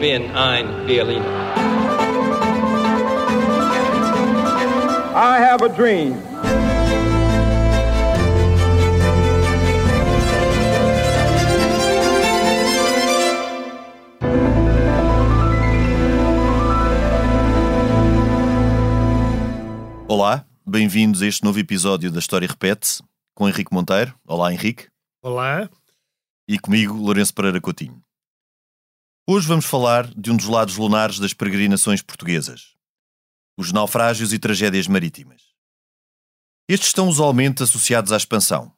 bin ein Berliner. I have a dream. Olá, bem-vindos a este novo episódio da História Repete-se, com Henrique Monteiro. Olá, Henrique. Olá. E comigo, Lourenço Pereira Coutinho. Hoje vamos falar de um dos lados lunares das peregrinações portuguesas: os naufrágios e tragédias marítimas. Estes estão usualmente associados à expansão.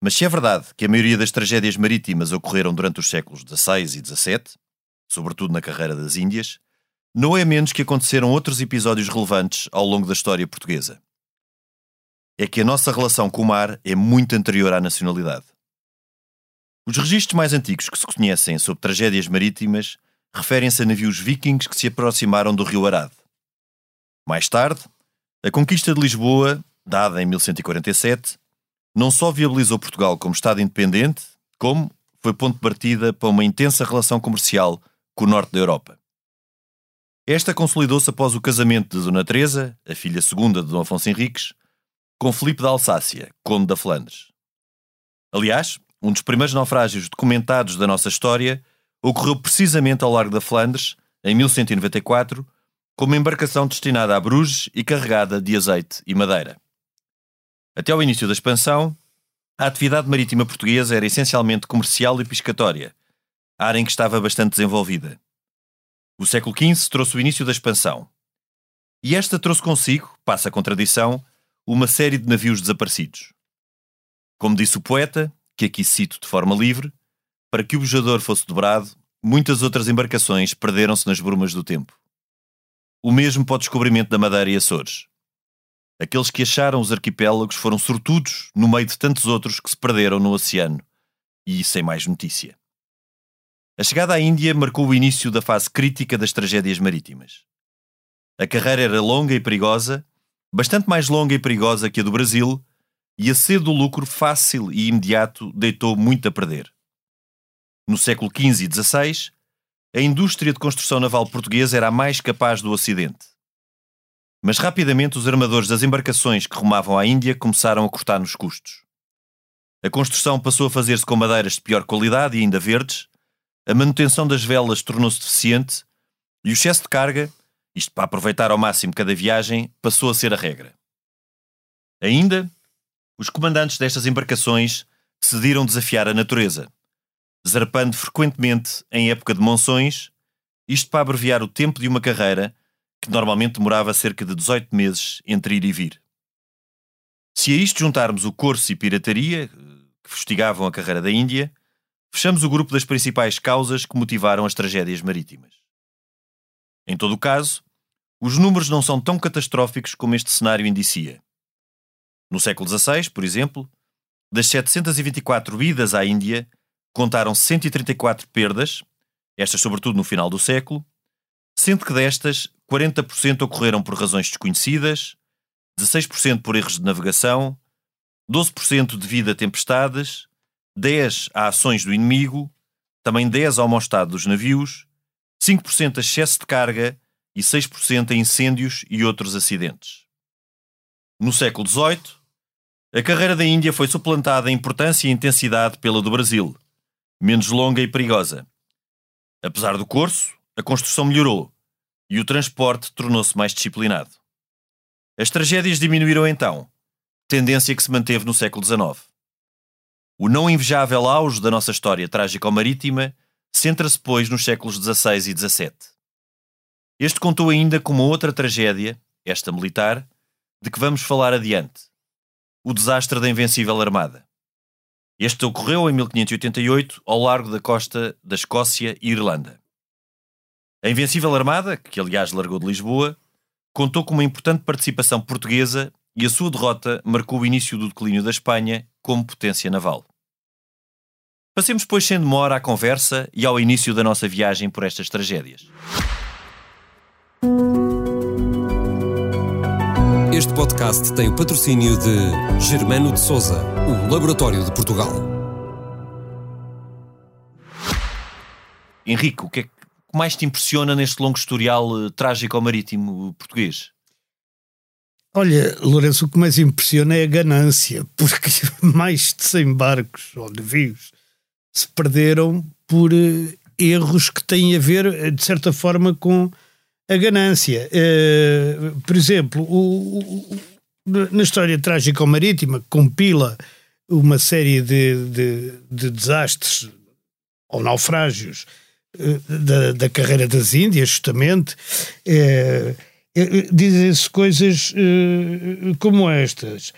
Mas se é verdade que a maioria das tragédias marítimas ocorreram durante os séculos XVI e XVII, sobretudo na carreira das Índias, não é menos que aconteceram outros episódios relevantes ao longo da história portuguesa. É que a nossa relação com o mar é muito anterior à nacionalidade. Os registros mais antigos que se conhecem sobre tragédias marítimas referem-se a navios vikings que se aproximaram do rio Arado. Mais tarde, a conquista de Lisboa, dada em 1147, não só viabilizou Portugal como Estado independente, como foi ponto de partida para uma intensa relação comercial com o norte da Europa. Esta consolidou-se após o casamento de Dona Teresa, a filha segunda de Dom Afonso Henriques, com Filipe da Alsácia, conde da Flandres. Aliás, um dos primeiros naufrágios documentados da nossa história ocorreu precisamente ao largo da Flandres, em 1194, com uma embarcação destinada a Bruges e carregada de azeite e madeira. Até ao início da expansão, a atividade marítima portuguesa era essencialmente comercial e pescatória, área em que estava bastante desenvolvida. O século XV trouxe o início da expansão. E esta trouxe consigo, passa a contradição, uma série de navios desaparecidos. Como disse o poeta, que aqui cito de forma livre, para que o bujador fosse dobrado, muitas outras embarcações perderam-se nas brumas do tempo. O mesmo para o descobrimento da Madeira e Açores. Aqueles que acharam os arquipélagos foram sortudos no meio de tantos outros que se perderam no oceano, e sem mais notícia. A chegada à Índia marcou o início da fase crítica das tragédias marítimas. A carreira era longa e perigosa, bastante mais longa e perigosa que a do Brasil, e a sede do lucro fácil e imediato deitou muito a perder. No século XV e XVI, a indústria de construção naval portuguesa era a mais capaz do Ocidente. Mas rapidamente os armadores das embarcações que rumavam à Índia começaram a cortar nos custos. A construção passou a fazer-se com madeiras de pior qualidade e ainda verdes, a manutenção das velas tornou-se deficiente e o excesso de carga, isto para aproveitar ao máximo cada viagem, passou a ser a regra. Ainda, os comandantes destas embarcações decidiram desafiar a natureza, zarpando frequentemente em época de monções, isto para abreviar o tempo de uma carreira que normalmente demorava cerca de 18 meses entre ir e vir. Se a isto juntarmos o corso e pirataria, que fustigavam a carreira da Índia, fechamos o grupo das principais causas que motivaram as tragédias marítimas. Em todo o caso, os números não são tão catastróficos como este cenário indicia. No século XVI, por exemplo, das 724 idas à Índia, contaram 134 perdas, estas sobretudo no final do século, sendo que destas 40% ocorreram por razões desconhecidas, 16% por erros de navegação, 12% devido a tempestades, 10 a ações do inimigo, também 10 ao mau estado dos navios, 5% a excesso de carga e 6% a incêndios e outros acidentes. No século XVIII, a carreira da Índia foi suplantada em importância e intensidade pela do Brasil, menos longa e perigosa. Apesar do corso, a construção melhorou e o transporte tornou-se mais disciplinado. As tragédias diminuíram então, tendência que se manteve no século XIX. O não invejável auge da nossa história trágico-marítima centra-se, pois, nos séculos XVI e XVII. Este contou ainda com uma outra tragédia, esta militar, de que vamos falar adiante: o desastre da Invencível Armada. Este ocorreu em 1588 ao largo da costa da Escócia e Irlanda. A Invencível Armada, que aliás largou de Lisboa, contou com uma importante participação portuguesa e a sua derrota marcou o início do declínio da Espanha como potência naval. Passemos, pois, sem demora à conversa e ao início da nossa viagem por estas tragédias. Este podcast tem o patrocínio de Germano de Souza, o Laboratório de Portugal. Henrique, o que, é, que mais te impressiona neste longo historial uh, trágico ao marítimo português? Olha, Lourenço, o que mais impressiona é a ganância, porque mais de 100 barcos ou navios se perderam por uh, erros que têm a ver, de certa forma, com a ganância. Uh, por exemplo, o, o, na história trágica marítima, compila uma série de, de, de desastres ou naufrágios uh, da, da, carreira das Índias, justamente. Uh, Dizem-se coisas como estas.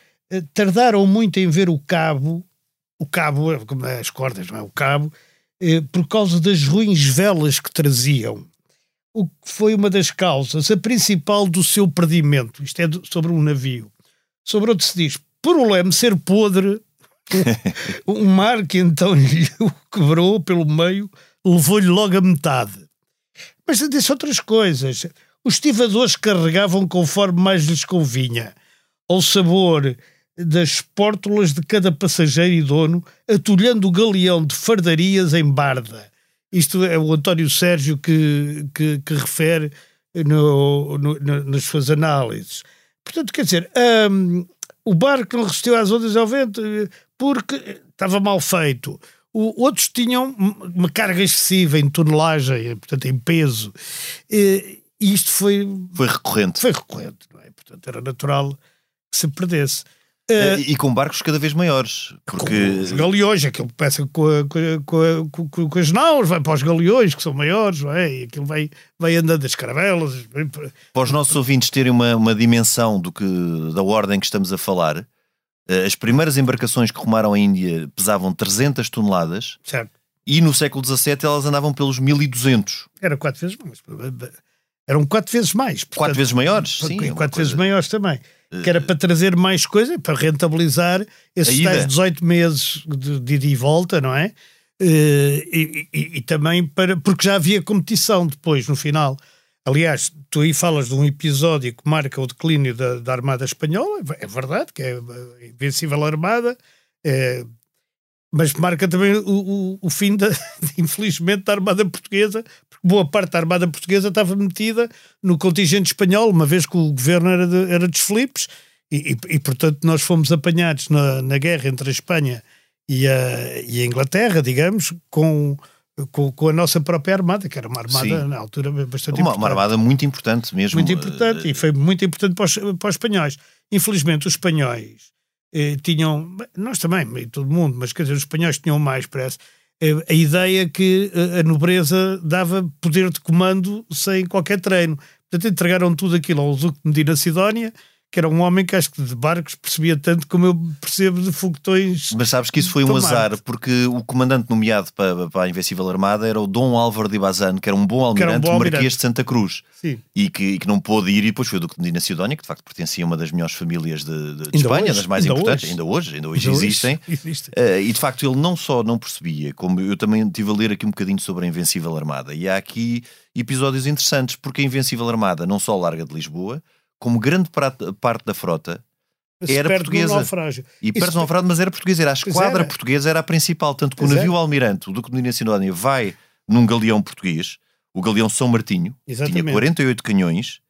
Tardaram muito em ver o cabo, o cabo, como as cordas, não é? O cabo, por causa das ruins velas que traziam o que foi uma das causas, a principal do seu perdimento. Isto é sobre um navio. Sobre outro se diz, por o leme ser podre, um mar que então lhe quebrou pelo meio, levou-lhe logo a metade. Mas disse outras coisas. Os estivadores carregavam conforme mais lhes convinha, ao sabor das pórtulas de cada passageiro e dono, atulhando o galeão de fardarias em barda isto é o António Sérgio que, que, que refere no, no, nas suas análises. Portanto, quer dizer, um, o barco não resistiu às ondas ao vento porque estava mal feito. O, outros tinham uma carga excessiva em tonelagem, portanto, em peso. E, isto foi. Foi recorrente. Foi recorrente, não é? Portanto, era natural que se perdesse. Uh, e com barcos cada vez maiores. Porque... Com os galeões, aquilo começa com, a, com, a, com, com, as naus, vai para os galeões, que são maiores, não é? e aquilo vai, vai andando das caravelas. Para os nossos ouvintes terem uma, uma dimensão do que, da ordem que estamos a falar, eh, as primeiras embarcações que rumaram a Índia pesavam 300 toneladas. Certo. E no século XVII elas andavam pelos 1200. Era quatro vezes mais. Eram quatro vezes mais. Portanto, quatro vezes maiores? Sim. Quatro coisa... vezes maiores também que era para trazer mais coisa, para rentabilizar esses tais 18 meses de, de ida e volta, não é? Eh, e, e, e, também para. porque já havia competição depois, no final. Aliás, tu aí falas de um episódio que marca o declínio da, da Armada Espanhola, é verdade, que é a Invencível Armada, é, mas marca também o, o, o fim, da, infelizmente, da Armada Portuguesa, porque boa parte da Armada Portuguesa estava metida no contingente espanhol, uma vez que o governo era de, era de Filipes, e, e, e, portanto nós fomos apanhados na, na guerra entre a Espanha e a, e a Inglaterra, digamos, com, com, com, a nossa própria armada, que era uma armada Sim. na altura bastante uma, importante. Uma armada muito importante mesmo. Muito importante, uh, e foi muito importante para os, para os espanhóis. Infelizmente, os espanhóis eh, tinham, nós também, todo mundo, mas quer dizer, os espanhóis tinham mais, parece, eh, a ideia que eh, a nobreza dava poder de comando sem qualquer treino. Portanto, entregaram tudo aquilo ao Duque de Medina Sidónia que era um homem que acho que de barcos percebia tanto como eu percebo de foguetões. Mas sabes que isso foi um azar, porque o comandante nomeado para, para a Invencível Armada era o Dom Álvaro de Bazan, que era um bom almirante, um bom almirante. Marquês de Santa Cruz. Sim. E que, e que não pôde ir, e depois foi o Duque de Medina Sidónia, que de facto pertencia a uma das melhores famílias de, de, de Espanha, hoje, das mais importantes, hoje. ainda hoje, ainda hoje ainda existem. Existe. Uh, e de facto ele não só não percebia, como eu também estive a ler aqui um bocadinho sobre a Invencível Armada, e há aqui episódios interessantes, porque a Invencível Armada não só larga de Lisboa, como grande parte da frota era portuguesa. E perde-se naufrágio, mas era portuguesa. Era a esquadra era. portuguesa, era a principal. Tanto que pois o navio é. Almirante, o Duque de Medina Sidónia, vai num galeão português, o galeão São Martinho, Exatamente. tinha 48 canhões,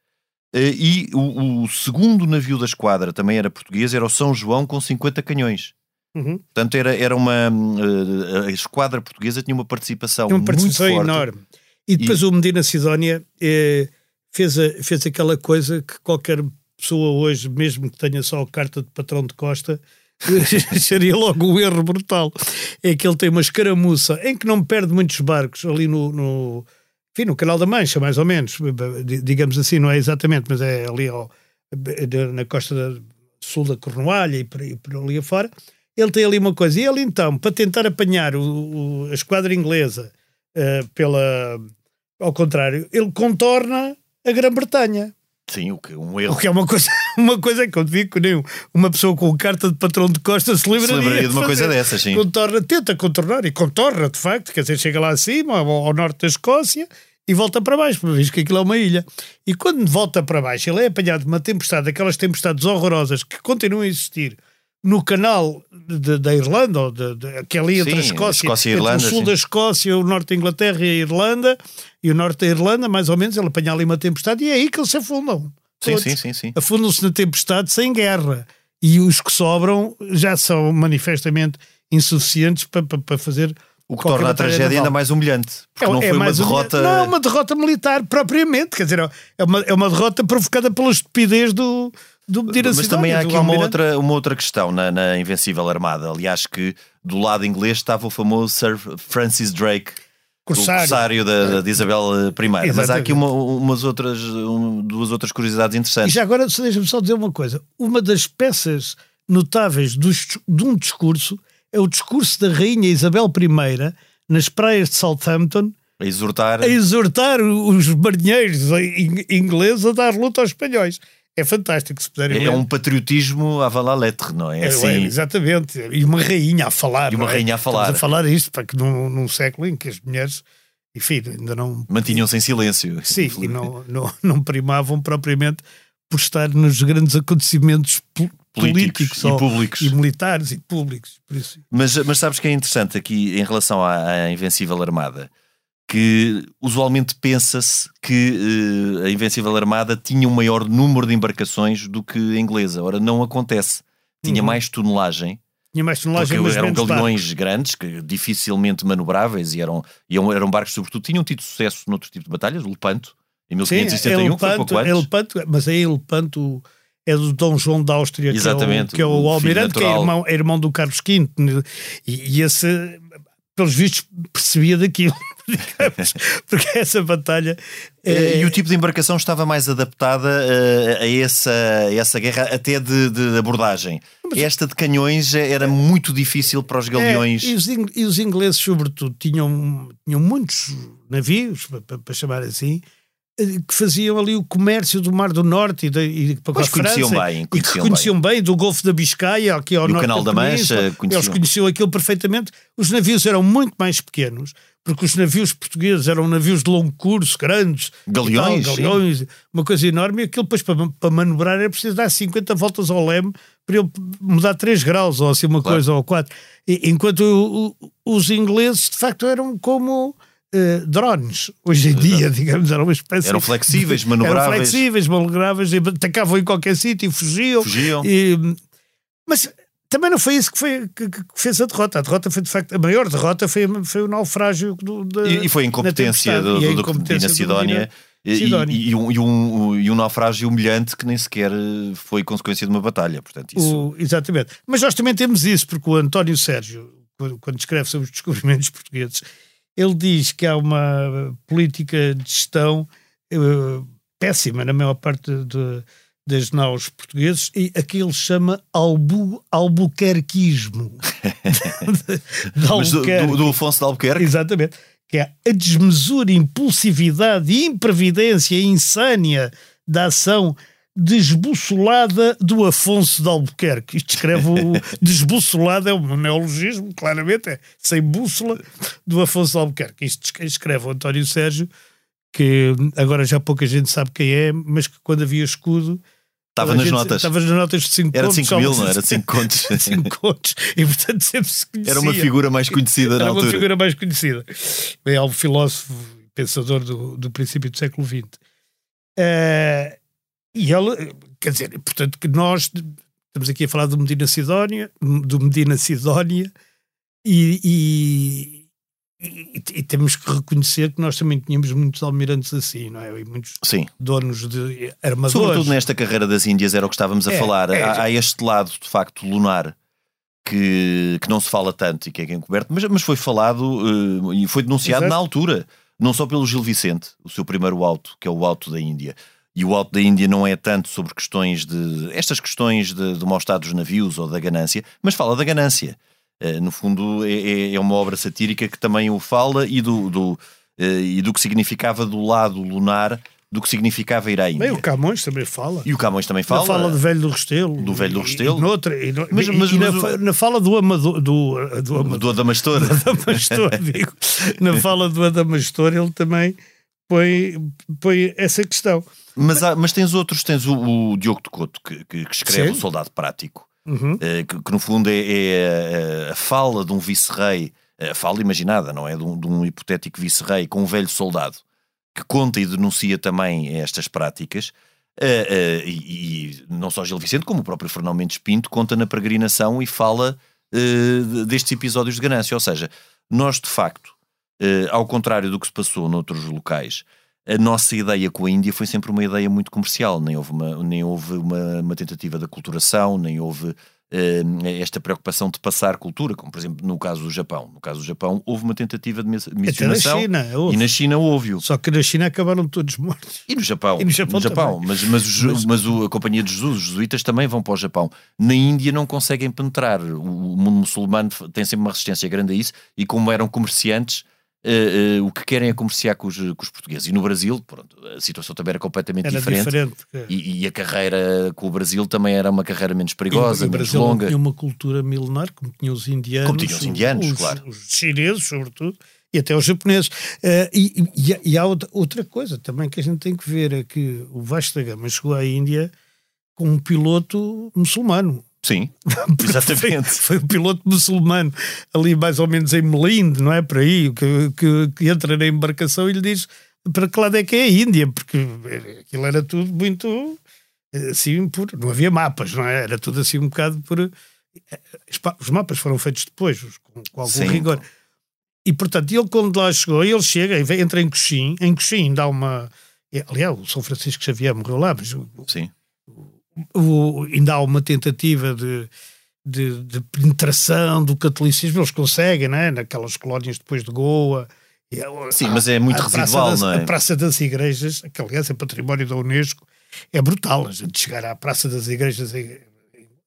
eh, e o, o, segundo navio da esquadra também era português, era o São João com 50 canhões. Uhum. Portanto, era, era uma. Eh, a esquadra portuguesa tinha uma participação, uma participação muito forte. enorme. E depois e... o Medina Sidónia. Eh, fez, a, fez aquela coisa que qualquer pessoa hoje, mesmo que tenha só a carta de patrão de Costa, seria logo um erro brutal. É que ele tem uma escaramuça em que não perde muitos barcos ali no, no, enfim, no Canal da Mancha, mais ou menos, digamos assim, não é exatamente, mas é ali ao, na costa da, sul da Cornualha e por, e por ali afora. Ele tem ali uma coisa, e ele então, para tentar apanhar o, o, a esquadra inglesa uh, pela. Ao contrário, ele contorna a Grã-Bretanha. Sim, o que, um erro. O que é uma coisa, uma coisa que eu digo que nem uma pessoa com carta de patrão de Costa se lembraria, se de uma coisa dessas, sim. Contorna, tenta contornar e contorna, de facto, quer dizer, chega lá acima, ao, ao norte da Escócia e volta para baixo, para ver que aquilo é uma ilha. E quando volta para baixo, ele é apanhado de uma tempestade, aquelas tempestades horrorosas que continuam a existir no canal de, da Irlanda, ou de, de, que é ali entre Sim, a Escócia, Escócia e entre Irlanda, o sul da Escócia, o norte da Inglaterra e a Irlanda, e o norte da Irlanda, mais ou menos, ele apanha ali uma tempestade e é aí que eles se afundam. Sim, Todos sim, sim, sim. Afundam-se na tempestade sem guerra. E os que sobram já são manifestamente insuficientes para, para, para fazer. O que torna a tragédia naval. ainda mais humilhante. Porque não foi uma um- derrota. Não é uma derrota militar propriamente, quer dizer, é uma, é uma derrota provocada pela estupidez do, do Medina Mas também há do aqui uma outra, uma outra questão na, na Invencível Armada. Aliás, que do lado inglês estava o famoso Sir Francis Drake, Corsário. o corsário da, da- de Isabel I. Mas há Exatamente. aqui uma- umas outras, um- duas outras curiosidades E interessantes. já agora, deixa-me só dizer uma coisa. Uma das peças notáveis dos- de um discurso é o discurso da Rainha Isabel I nas praias de Southampton A exortar. a exortar os marinheiros in- ingleses a dar luta aos espanhóis. É fantástico, se puderem É ver. um patriotismo à la lettre, não é? É, assim, é, exatamente. E uma rainha a falar. E uma é? rainha a falar. Estamos a falar isto para que num, num século em que as mulheres, enfim, ainda não. Mantinham-se em silêncio. Sim, e não, não, não primavam propriamente por estar nos grandes acontecimentos po- Políticos políticos e públicos. e militares e públicos. Mas, mas sabes que é interessante aqui em relação à, à Invencível Armada? Que usualmente pensa-se que eh, a Invencível Armada tinha um maior número de embarcações do que a inglesa. Ora, não acontece. Tinha Uhum. mais tonelagem, Tinha mais tonelagem, porque eram galeões grandes, que dificilmente manobráveis e eram, e eram, barcos, sobretudo, tinham tido sucesso noutro tipo de batalhas, o Lepanto, em Sim, 1571, que foi pouco antes. Elepanto, mas aí Elepanto é do Dom João da Áustria, que é o- Exatamente, que é o, o almirante, que é irmão, é irmão do Carlos V. E, e esse, pelos vistos, percebia daquilo, digamos, porque essa batalha. É- E o tipo de embarcação estava mais adaptada eh, a, essa, a essa guerra, até de, de abordagem. Esta de canhões era muito difícil para os galeões. É, e, os, ing- e os ingleses, sobretudo, tinham, tinham muitos navios, pa- pa- para, chamar assim, eh, que faziam ali o comércio do Mar do Norte e, da, e para a França, conheciam bem, e que conheciam conheciam bem. do Golfo da Biscaia, aqui ao E o norte Canal da Mancha, Península. conheciam. Eles conheciam aquilo perfeitamente. Os navios eram muito mais pequenos, porque os navios portugueses eram navios de longo curso, grandes, Galeões, e tal, galeões uma coisa enorme, e aquilo depois para, para manobrar era preciso dar 50 voltas ao leme para ele mudar 3 graus ou assim uma Claro. coisa ou 4. Enquanto o- o- os ingleses de facto eram como eh, drones hoje em dia, digamos, eram uma espécie Eram flexíveis, manobráveis. Eram flexíveis, manobráveis, e atacavam em qualquer sítio e fugiam. Fugiam. E, mas também não foi isso que, foi, que, que fez a derrota. A derrota foi de facto a maior derrota foi, foi o naufrágio do, da- E, e foi a incompetência do, do, incompetência do Sidónia. E, e- e um, e, um, e um naufrágio humilhante que nem sequer eh, foi consequência de uma batalha. Portanto, isso. O- exatamente. Mas nós também temos isso, porque o António Sérgio, quando, quando escreve sobre os descobrimentos portugueses, ele diz que há uma política de gestão eh, péssima na maior parte de- das naus portugueses e aqui ele chama albu, albuquerquismo. de, Mas do, Albuquerque. do, do Afonso de Albuquerque, Exatamente. Que é a desmesura, impulsividade e imprevidência insânia da ação desbussolada do Afonso de Albuquerque. Isto escreve o desbussolado, é um neologismo, claramente, é sem bússola do Afonso de Albuquerque. Isto escreve o António Sérgio, que agora já pouca gente sabe quem é, mas que quando havia escudo. Estava nas notas. Estava nas notas de 5 Era contos. 5 só- mil, não era? 5 contos. cinco contos. E portanto sempre se conhecia. Era uma figura mais conhecida na Era uma altura. figura mais conhecida. É um filósofo, pensador do, do princípio do século XX. Eh, e ele, quer dizer, portanto, que nós estamos aqui a falar do Medina Sidónia, do Medina Sidónia, e, e, e- e temos que reconhecer que nós também tínhamos muitos almirantes assim, não é? E muitos Sim. donos de armadores. Sobretudo nesta carreira das Índias era o que estávamos a É, falar. é. Há, há este lado, de facto, lunar que, que não se fala tanto e que é encoberto, mas, mas foi falado eh, e foi denunciado Exato. na altura, não só pelo Gil Vicente, o seu primeiro alto, que é o alto da Índia. E o alto da Índia não é tanto sobre questões de. estas questões de, do mau estado dos navios ou da ganância, mas fala da ganância. Eh, no fundo, é, é- é uma obra satírica que também o fala e do, do, eh, e do que significava do lado lunar, do que significava ir à Índia. Bem, o Camões também fala. E o Camões também Fala, fala. fala do velho do Restelo. Do velho do E- Restelo. E, noutra, e, no- Mas- e- mas- e na, mas na fala do Amador. Do, do Amador. do Adamastor. Adamastor, digo. Na fala do Adamastor, ele também põe, põe essa questão. mas, há- mas tens outros, tens o, o Diogo de Couto, que, que- que escreve Sim. O Soldado Prático. Uhum. que, que, no fundo é, é a, a, fala de um vice-rei, a fala imaginada, não é? De um, de um hipotético vice-rei com um velho soldado que conta e denuncia também estas práticas. Uh, uh, e, e, não só Gil Vicente, como o próprio Fernão Mendes Pinto conta na peregrinação e fala uh, destes episódios de ganância. Ou seja, nós de facto, ao contrário do que se passou noutros locais, a nossa ideia com a Índia foi sempre uma ideia muito comercial. Nem houve uma, nem houve uma, uma tentativa de aculturação, nem houve uh, esta preocupação de passar cultura, como por exemplo no caso do Japão. No caso do Japão houve uma tentativa de missionação. Até na China, houve. E na China houve. Só que na China acabaram todos mortos. E no Japão. E no Japão, no Japão. Mas, mas, mas, mas a Companhia de Jesus, os jesuítas também vão para o Japão. Na Índia não conseguem penetrar. O mundo muçulmano tem sempre uma resistência grande a isso e como eram comerciantes Uh, uh, o que querem é comerciar com os, com os, portugueses. E no Brasil, pronto, a situação também era completamente era diferente. diferente e, e, a carreira com o Brasil também era uma carreira menos perigosa, e, menos Brasil longa. tinha uma cultura milenar, como tinham os indianos. Como tinham os indianos, os, claro. Os chineses, sobretudo, e até os japoneses. Uh, e, e, há outra, outra coisa também que a gente tem que ver, é que o Vasco da Gama chegou à Índia com um piloto muçulmano. Sim, exatamente. Foi, foi o piloto muçulmano ali mais ou menos em Melinde, não é? Por aí, que, que, que, entra na embarcação e lhe diz para que lado é que é a Índia, porque aquilo era tudo muito assim, por, não havia mapas, não é? Era tudo assim um bocado por. Os mapas foram feitos depois, com, com algum Sim. rigor. E portanto, ele quando lá chegou, ele chega e entra em Coxim, em Coxim dá uma. Aliás, o São Francisco Xavier morreu lá, mas. Sim o, ainda há uma tentativa de, de, de, penetração do catolicismo, eles conseguem, né? naquelas colónias depois de Goa. Sim, mas é muito residual, das, não é? A Praça das Igrejas, que aliás é património da Unesco, é brutal a gente chegar à Praça das Igrejas em,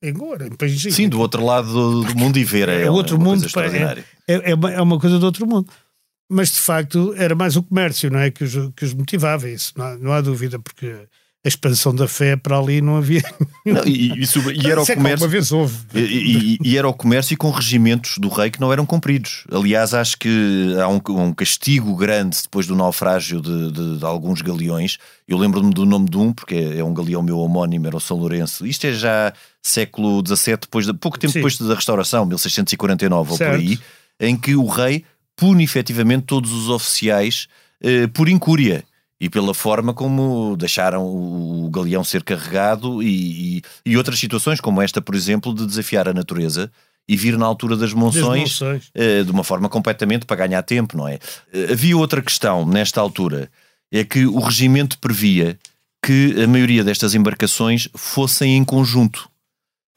em Goa, em. Sim, do outro lado do, do mundo e ver. É, é outro mundo, é, é, é, uma coisa do outro mundo. Mas de facto era mais o comércio, não é? Que os, que os motivava, isso não há, não há dúvida, porque a expansão da fé para ali não havia. Não, e, isso, e, era o comércio. Uma vez houve. E, e, era o comércio e com regimentos do rei que não eram cumpridos. Aliás, acho que há um, um castigo grande depois do naufrágio de, de, de alguns galeões. Eu lembro-me do nome de um, porque é, é um galeão meu homónimo, era o São Lourenço. Isto é já século XVII, depois de, pouco tempo Sim. depois da restauração, 1649 certo. ou por aí, em que o rei pune efetivamente todos os oficiais eh, por incúria e pela forma como deixaram o galeão ser carregado e, e, e, outras situações, como esta, por exemplo, de desafiar a natureza e vir na altura das monções. Uh, de uma forma completamente para ganhar tempo, não é? Uh, havia outra questão nesta altura, é que o regimento previa que a maioria destas embarcações fossem em conjunto.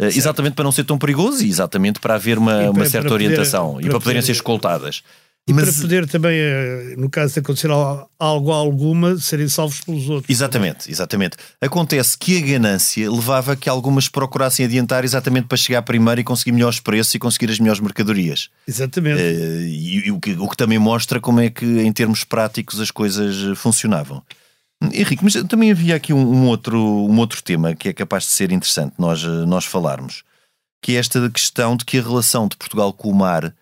Uh, exatamente para não ser tão perigoso e exatamente para haver uma, para, uma certa para orientação poder, e para poderem ser escoltadas. E Mas... para poder também, eh, no caso de acontecer algo alguma, serem salvos pelos outros. Exatamente, exatamente. Acontece que a ganância levava a que algumas procurassem adiantar exatamente para chegar primeiro e conseguir melhores preços e conseguir as melhores mercadorias. Exatamente. Uh, e, e o, que, o que também mostra como é que, em termos práticos, as coisas funcionavam. Henrique, mas também havia aqui um, um, outro, um outro tema que é capaz de ser interessante nós, nós falarmos, que é esta questão de que a relação de Portugal com o mar eh,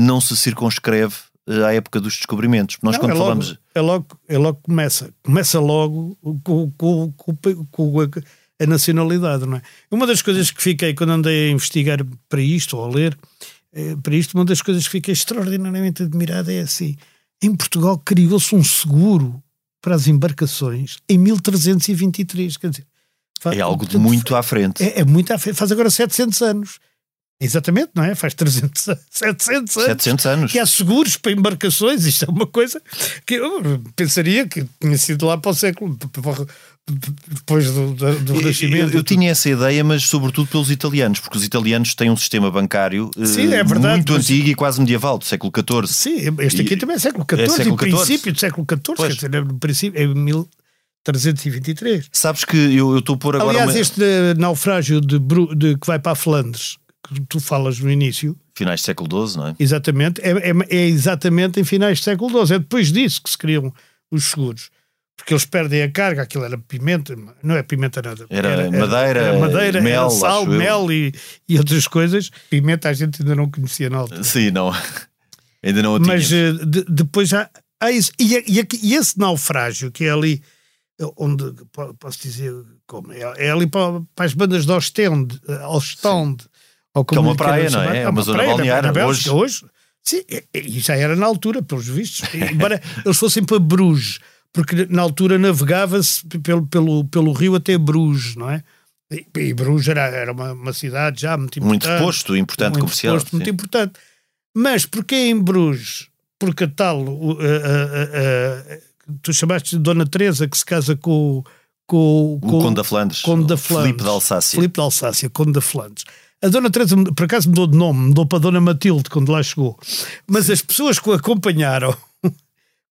não se circunscreve eh, à época dos descobrimentos. Nós, não, quando é logo, falamos. É logo, é logo começa. Começa logo com, com, com, com a, nacionalidade, não é? Uma das coisas que fiquei quando andei a investigar para isto, ou a ler, eh, para isto, uma das coisas que fiquei extraordinariamente admirada é assim: em Portugal criou-se um seguro para as embarcações em 1323, quer dizer. Faz, é algo de muito à frente. É, é muito à frente, faz agora 700 anos. Exatamente, não é? Faz 300, 700 anos. 700 anos. Que há seguros para embarcações. Isto é uma coisa que eu pensaria que tinha sido lá para o século. Depois do, do, Renascimento. Eu, eu, tinha essa ideia, mas sobretudo pelos italianos, porque os italianos têm um sistema bancário Sim, é verdade, muito mas... antigo e quase medieval, do século XIV. Sim, este aqui e... também é século XIV, é século XIV. princípio do século XIV, quer dizer, é no princípio, é 1323. Sabes que eu estou a pôr agora. Aliás, uma... este naufrágio de, de, que vai para a Flandres que tu falas no início. Finais do século XII, não é? Exatamente, é, é, é, exatamente em finais do século XII. É depois disso que se criam os seguros. Porque eles perdem a carga, aquilo era pimenta, não é pimenta nada. Era, era madeira, era madeira mel, sal, mel e, e, outras coisas. Pimenta a gente ainda não conhecia na altura. Sim, não. ainda não Mas uh, de, depois já há isso. E, e, e, esse naufrágio que é ali onde posso dizer como é, é ali para, para, as bandas de Ostende, Ostende ou como que é uma praia, não é? É uma, zona balnear hoje. hoje. Sim, e já era na altura, pelos vistos. Embora eles fossem para Bruges, porque na altura navegava-se pelo, pelo, pelo rio até Bruges, não é? E, e Bruges era, era uma, uma, cidade já muito importante. Muito posto, importante muito comercial. Posto, muito importante. Mas porquê em Bruges? Porque tal, uh, uh, uh, tu chamaste de Dona Teresa que se casa com, com, com o Conde da Flandres, Conde da Flandres Filipe da Alsácia. Filipe da Alsácia, Conde da Flandres. A Dona Teresa, por acaso, mudou de nome, mudou para Dona Matilde quando lá chegou. Mas Sim. as pessoas que o acompanharam,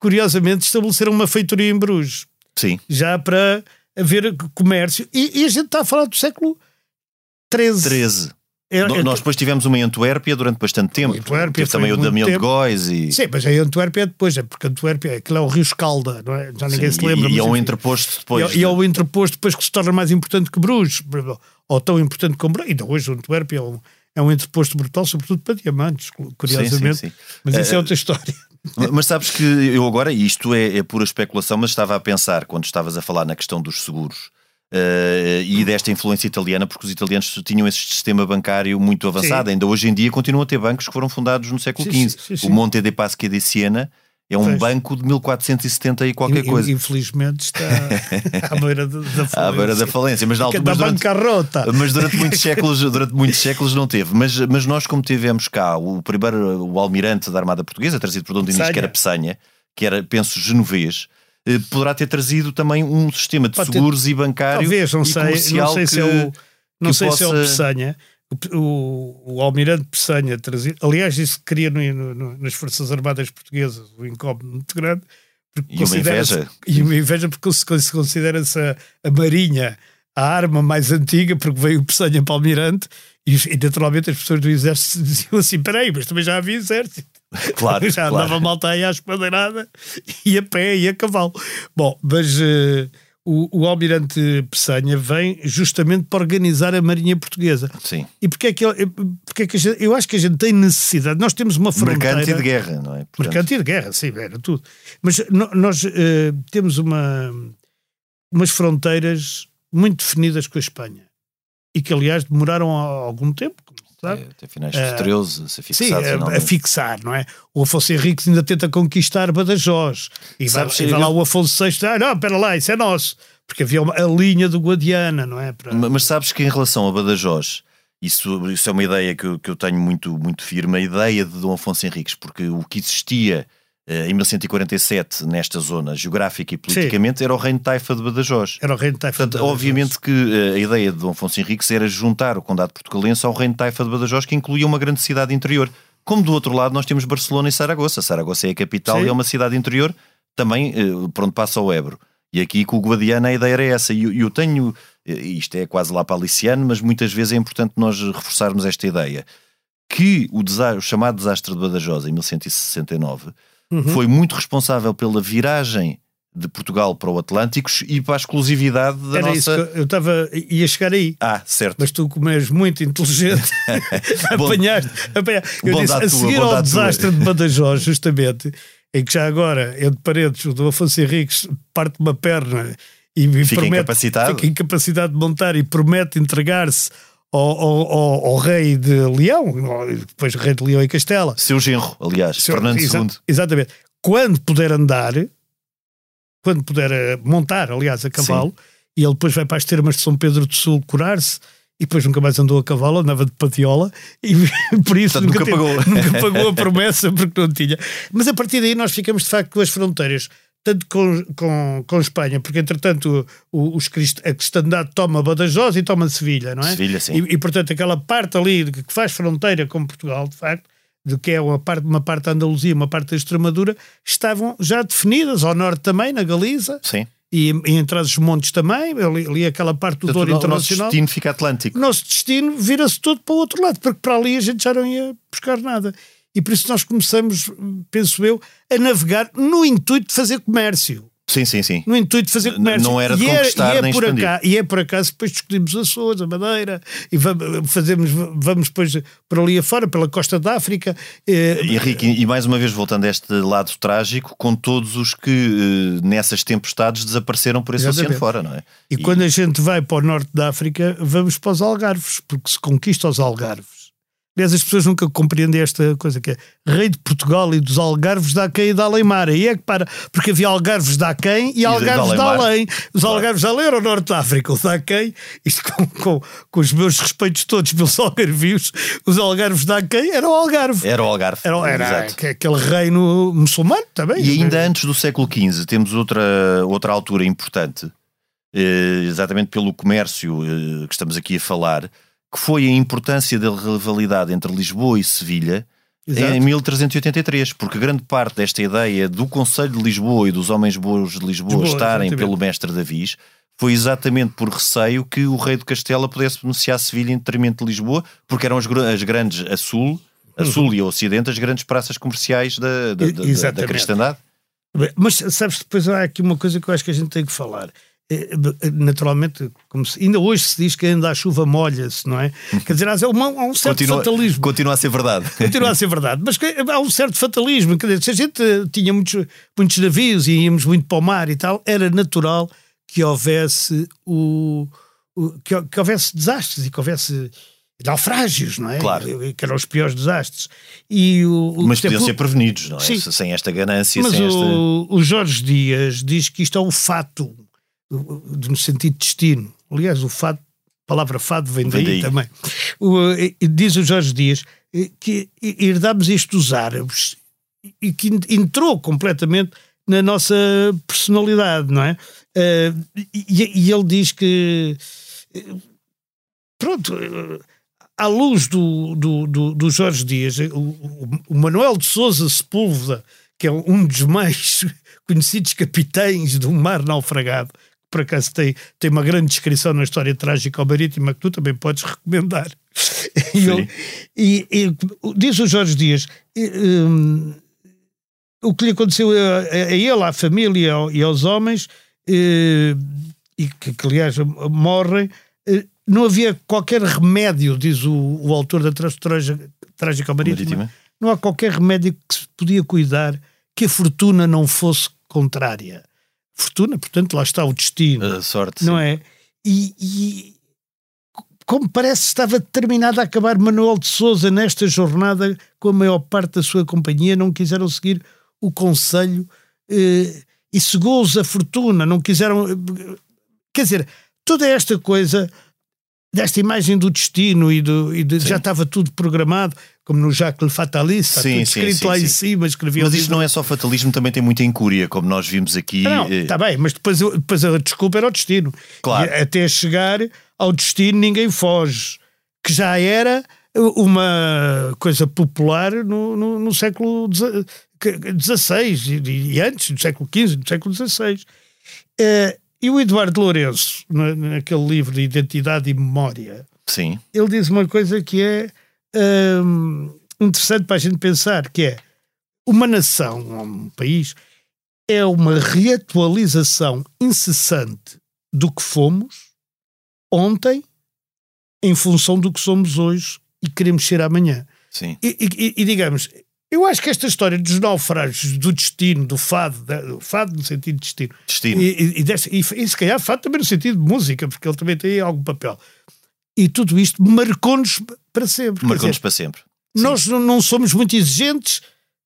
curiosamente, estabeleceram uma feitoria em Bruges. Sim. Já para haver comércio. E, e a gente está a falar do século XIII. 13. É, é, nós depois tivemos uma em Antuérpia durante bastante tempo. Antuérpia também o Damião de Góis. E... Sim, mas a Antuérpia é depois, é porque Antuérpia, aquilo é o Rio Escalda, não é? Já ninguém Sim, se lembra. E, e é um entreposto depois. E, é, de... e é o entreposto depois que se torna mais importante que Bruges, ou tão importante como Bruges. Ainda hoje o Antuérpia é um, é um entreposto brutal, sobretudo para diamantes, curiosamente. Sim, sim, sim. Mas isso é, é outra história. Mas sabes que eu agora, e isto é, é pura especulação, mas estava a pensar, quando estavas a falar na questão dos seguros, Uh, e desta influência italiana, porque os italianos tinham esse sistema bancário muito avançado. Sim. Ainda hoje em dia continuam a ter bancos que foram fundados no século XV. O Monte dei Paschi di Siena é um banco de 1470 e qualquer coisa. Infelizmente está à beira da falência. À beira da falência, mas na altura. Mas durante, mas durante muitos séculos, durante muitos séculos não teve. Mas, mas nós, como tivemos cá, o primeiro, o almirante da Armada Portuguesa, trazido por Dom Dinis, que era Peçanha, que era, penso, genovês poderá ter trazido também um sistema de Pode seguros ter... e bancário Talvez, não e sei, não sei que, se é o, não sei possa... se é o Peçanha. O, o, o Almirante Peçanha trazia, aliás, isso cria no, no, nas Forças Armadas Portuguesas um incómodo muito grande. E uma inveja. E uma inveja porque se considera-se a, a Marinha a arma mais antiga, porque veio o Peçanha para o Almirante, e, e naturalmente as pessoas do Exército diziam assim: peraí, mas também já havia Exército. Claro, já claro. andava malta aí à espadeirada e a pé e a cavalo. Bom, mas uh, o, o almirante Peçanha vem justamente para organizar a Marinha Portuguesa. Sim. E porque é que, ele, porque é que gente, eu acho que a gente tem necessidade, nós temos uma fronteira... Mercante de guerra, não é? Portanto... Mercante de guerra, sim, era tudo. Mas no, nós uh, temos uma, umas fronteiras muito definidas com a Espanha e que aliás demoraram algum tempo, sabe? Até finais de 13 a ser fixado. Sim, a, a, fixar, não é? O Afonso Henriques ainda tenta conquistar Badajoz. E vai, e vai lá o Afonso VI, ah, não, espera lá, isso é nosso. Porque havia uma, a linha do Guadiana, não é? Para... Mas sabes que em relação a Badajoz, isso, isso é uma ideia que eu, que eu tenho muito, muito firme, a ideia de Dom Afonso Henriques, porque o que existia em 1147, nesta zona geográfica e politicamente, Sim. era o reino de Taifa de Badajoz. Era o reino de Taifa Portanto, de Badajoz. obviamente que eh, a ideia de Dom Afonso Henriques era juntar o condado portugalense ao reino de Taifa de Badajoz, que incluía uma grande cidade interior. Como do outro lado nós temos Barcelona e Saragoça. Saragoça é a capital Sim. e é uma cidade interior, também eh, por onde passa o Ebro. E aqui com o Guadiana a ideia era essa. E eu, eu tenho, isto é quase lá para Aliciano, mas muitas vezes é importante nós reforçarmos esta ideia, que o, o chamado desastre de Badajoz, em 1169 uhum. foi muito responsável pela viragem de Portugal para o Atlântico e para a exclusividade da Era nossa... Isso eu estava ia chegar aí. Ah, certo. Mas tu, como és muito inteligente, apanhaste. apanhaste. Eu disse, a seguir ao desastre de Badajoz, justamente, em que já agora, entre paredes, o do Afonso Henriques parte uma perna e fica promete, incapacitado. fica incapacitado de montar e promete entregar-se ao, ao, ao, rei de Leão, depois rei de Leão e Castela. Seu genro, aliás, Seu, Fernando exa II. Exatamente. Quando puder andar, quando puder eh, montar, aliás, a cavalo, Sim. e ele depois vai para as termas de São Pedro do Sul curar-se, e depois nunca mais andou a cavalo, andava de patiola, e por isso Portanto, nunca, nunca, teve, pagou. nunca pagou a promessa porque não tinha. Mas a partir daí nós ficamos de facto com as fronteiras tanto com, com, com Espanha, porque entretanto o, os a cristandade toma Badajoz e toma Sevilha, não é? Sevilha, sim. E, e, portanto aquela parte ali que faz fronteira com Portugal, de facto, de que é uma parte, uma parte da Andaluzia, uma parte da Extremadura, estavam já definidas, ao norte também, na Galiza. Sim. E, e entre os montes também, ali, ali aquela parte do Douro Internacional. O nosso destino fica Atlântico. O nosso destino vira-se todo para o outro lado, porque para ali a gente já não ia buscar nada. E por isso nós começamos, penso eu, a navegar no intuito de fazer comércio. Sim, sim, sim. No intuito de fazer comércio. Não era de e conquistar é, e é nem por expandir. acaso, E é por acaso depois discutimos Açores, a Madeira, e vamos, fazemos, vamos depois por ali afora, pela costa da África. eh, Henrique, e mais uma vez voltando a este lado trágico, com todos os que eh, nessas tempestades desapareceram por esse oceano Exatamente. fora, não é? E, quando a gente vai para o norte da África, vamos para os Algarves, porque se conquista os Algarves. Aliás, as pessoas nunca compreendem esta coisa que é rei de Portugal e dos Algarves da quem e da Além-Mar. E é que para, porque havia Algarves da quem e de Algarves da. Além. Os Claro. Algarves da Além eram o norte da África. O da quem, isto com, com, com os meus respeitos todos pelos algarvios, os Algarves da quem eram o Algarve. Era o Algarve. Era, era Exato. aquele reino muçulmano também. E ainda antes do século XV temos outra, outra altura importante, eh, exatamente pelo comércio eh, que estamos aqui a falar, que foi a importância da rivalidade entre Lisboa e Sevilha Exato. em 1383, porque grande parte desta ideia do Conselho de Lisboa e dos homens bons de Lisboa, Lisboa, estarem exatamente. pelo mestre Davis foi exatamente por receio que o rei de Castela pudesse beneficiar Sevilha em detrimento de Lisboa, porque eram as, as grandes a sul, a sul e a ocidente, as grandes praças comerciais da, da, da- da, cristandade. Mas sabes, depois há aqui uma coisa que eu acho que a gente tem que falar. Eh, eh, Naturalmente, como se- ainda hoje se diz que ainda a chuva molha-se, não é? Quer dizer, há uma- há um certo Continua, fatalismo. continua a ser verdade. Continua a ser verdade, mas há um certo fatalismo. Quer dizer, se a gente eh, tinha muitos, muitos navios e íamos muito para o mar e tal, era natural que houvesse o, o- que, que houvesse desastres e que houvesse naufrágios, não é? Claro. Que eram os piores desastres. E o, o- Mas podiam ser prevenidos, não é? Sim. Sem esta ganância, mas sem esta. o, o Jorge Dias diz que isto é o fato, o- o- no sentido de destino. Aliás, o fato, a palavra fado vem daí, Vem daí. também. O, e- e diz o Jorge Dias eh, que herdámos isto dos árabes e que en- entrou completamente na nossa personalidade, não é? Eh, e, e ele diz que, eh, pronto, eh, à luz do, do, do, do Jorge Dias, o, o- Manuel de Souza Sepúlveda, que é um dos mais conhecidos capitães do mar naufragado, por acaso tem, tem uma grande descrição na história trágica marítima que tu também podes recomendar. E, ele- e- e diz o Jorge Dias hum, o que lhe aconteceu a, a- ele, à família e ao- e aos homens, eh, e que, que, aliás morrem, eh, não havia qualquer remédio, diz o, o autor da Trágica Marítima, Marítima. não há qualquer remédio que se podia cuidar que a fortuna não fosse contrária. Fortuna, portanto, lá está o destino, A sorte. não sim. é? E, e como parece estava determinado a acabar Manuel de Souza nesta jornada, com a maior parte da sua companhia não quiseram seguir o conselho eh, e cegou-os a fortuna, não quiseram. eh, Quer dizer, toda esta coisa desta imagem do destino e, do, e de- já estava tudo programado, como no Jacques Le Fataliste, está Sim, tudo sim, escrito sim, lá em sim. cima, escrevia Mas isto não é só fatalismo, também tem muita incúria, como nós vimos aqui. não, eh, está bem, mas depois, depois a desculpa era o destino. Claro. E até chegar ao destino ninguém foge, que já era uma coisa popular no, no, no século XVI e, e antes, no século XV, no século XVI. Eh, e o Eduardo Lourenço, na- naquele livro de Identidade e Memória, Sim, ele diz uma coisa que é hum, interessante para a gente pensar, que é uma nação, um país, é uma reatualização incessante do que fomos ontem em função do que somos hoje e queremos ser amanhã. sim. E, e- e, digamos, eu acho que esta história dos naufrágios, do destino, do fado, da- do fado no sentido de destino, Destino. e, e, desta- e, e se calhar fado também no sentido de música, porque ele também tem algum papel. E tudo isto marcou-nos para sempre. Marcou-nos para sempre. Sim. nós não, não somos muito exigentes,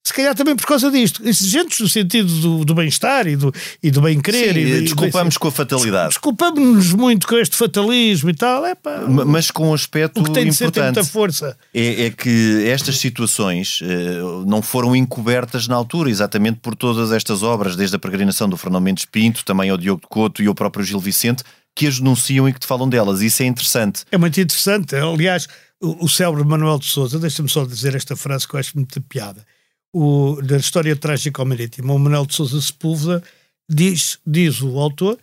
se calhar também por causa disto. Exigentes no sentido do, do bem-estar e do, e do bem-querer. Sim, e desculpamos com a fatalidade. Desculpamos-nos muito com este fatalismo e tal. É pá, Ma- Mas com um aspecto o que tem de ser tem importante. muita força. é, é que estas situações eh, não foram encobertas na altura, exatamente por todas estas obras, desde a peregrinação do Fernão Mendes Pinto, também ao Diogo de Couto e ao próprio Gil Vicente, que as denunciam e que te falam delas. Isso é interessante. É muito interessante. Aliás, o, o célebre Manuel de Souza, deixa-me só dizer esta frase que eu acho muito piada. O, da história trágica ao marítimo, o Manuel de Souza Sepúlveda diz, diz o autor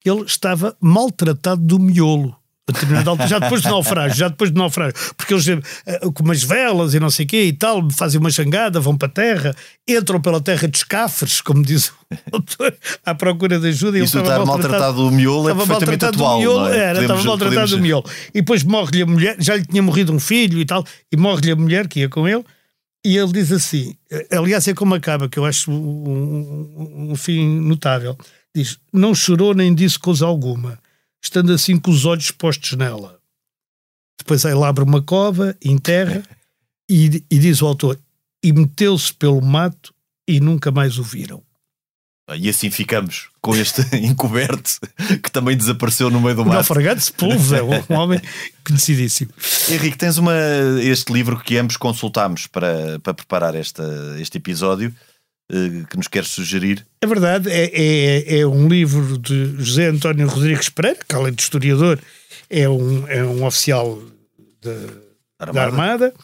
que ele estava maltratado do miolo. A determinada altura, já depois do naufrágio, já depois do naufrágio, porque eles uh, com umas velas e não sei o quê e tal, fazem uma jangada, vão para a terra, entram pela terra de escafres, como diz o autor, à procura de ajuda. E Isto estar maltratado do miolo é perfeitamente atual, miolo, é? Era, podemos, estava maltratado podemos... do miolo. E depois morre-lhe a mulher, já lhe tinha morrido um filho e tal, e morre-lhe a mulher que ia com ele, e ele diz assim, aliás é como acaba, que eu acho um, um, um fim notável, diz, não chorou nem disse coisa alguma, estando assim com os olhos postos nela. Depois ele abre uma cova, enterra, e, e diz o autor, e meteu-se pelo mato e nunca mais o viram. E assim ficamos com este encoberto que também desapareceu no meio do mar. Naufragado Sepulvos é um homem conhecidíssimo. Henrique, tens uma, este livro que ambos consultámos para, para preparar esta, este episódio eh, que nos queres sugerir. É verdade, é, é, é, um livro de José António Rodrigues Pereira, que além de historiador é um, é um oficial de, Armada. da Armada.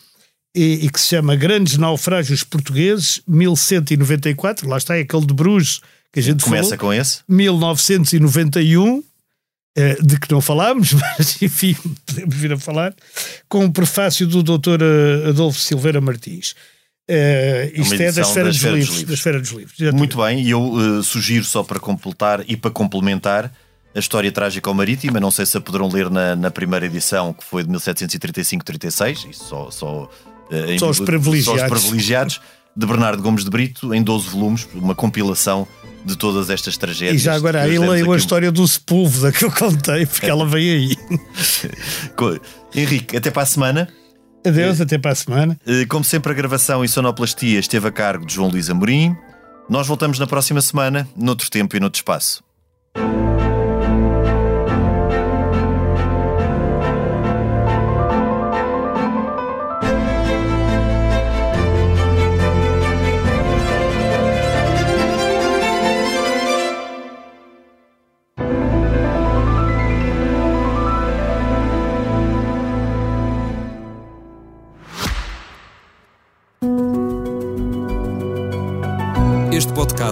E, e, que se chama Grandes Naufrágios Portugueses, 1194, lá está, é aquele de Bruges que a gente Começa falou, com esse? 1991, eh, de que não falámos, mas enfim, podemos vir a falar, com o prefácio do Dr. Eh, Adolfo Silveira Martins. Uh, isto é da esfera, dos, livros, livros. da esfera dos livros. Muito bem, e eu uh, sugiro só para completar e para complementar a história trágica ao Marítima. Não sei se a poderão ler na, na primeira edição, que foi de 1735-36, isso só, só, uh, só, os privilegiados. só os privilegiados, de Bernardo Gomes de Brito, em 12 volumes, uma compilação de todas estas tragédias. E já agora aí leio a história do Sepúlveda que eu contei, porque ela veio aí. Henrique, até para a semana. Adeus, até para a semana. Eh, como sempre, a gravação e sonoplastia esteve a cargo de João Luís Amorim. Nós voltamos na próxima semana, noutro tempo e noutro espaço.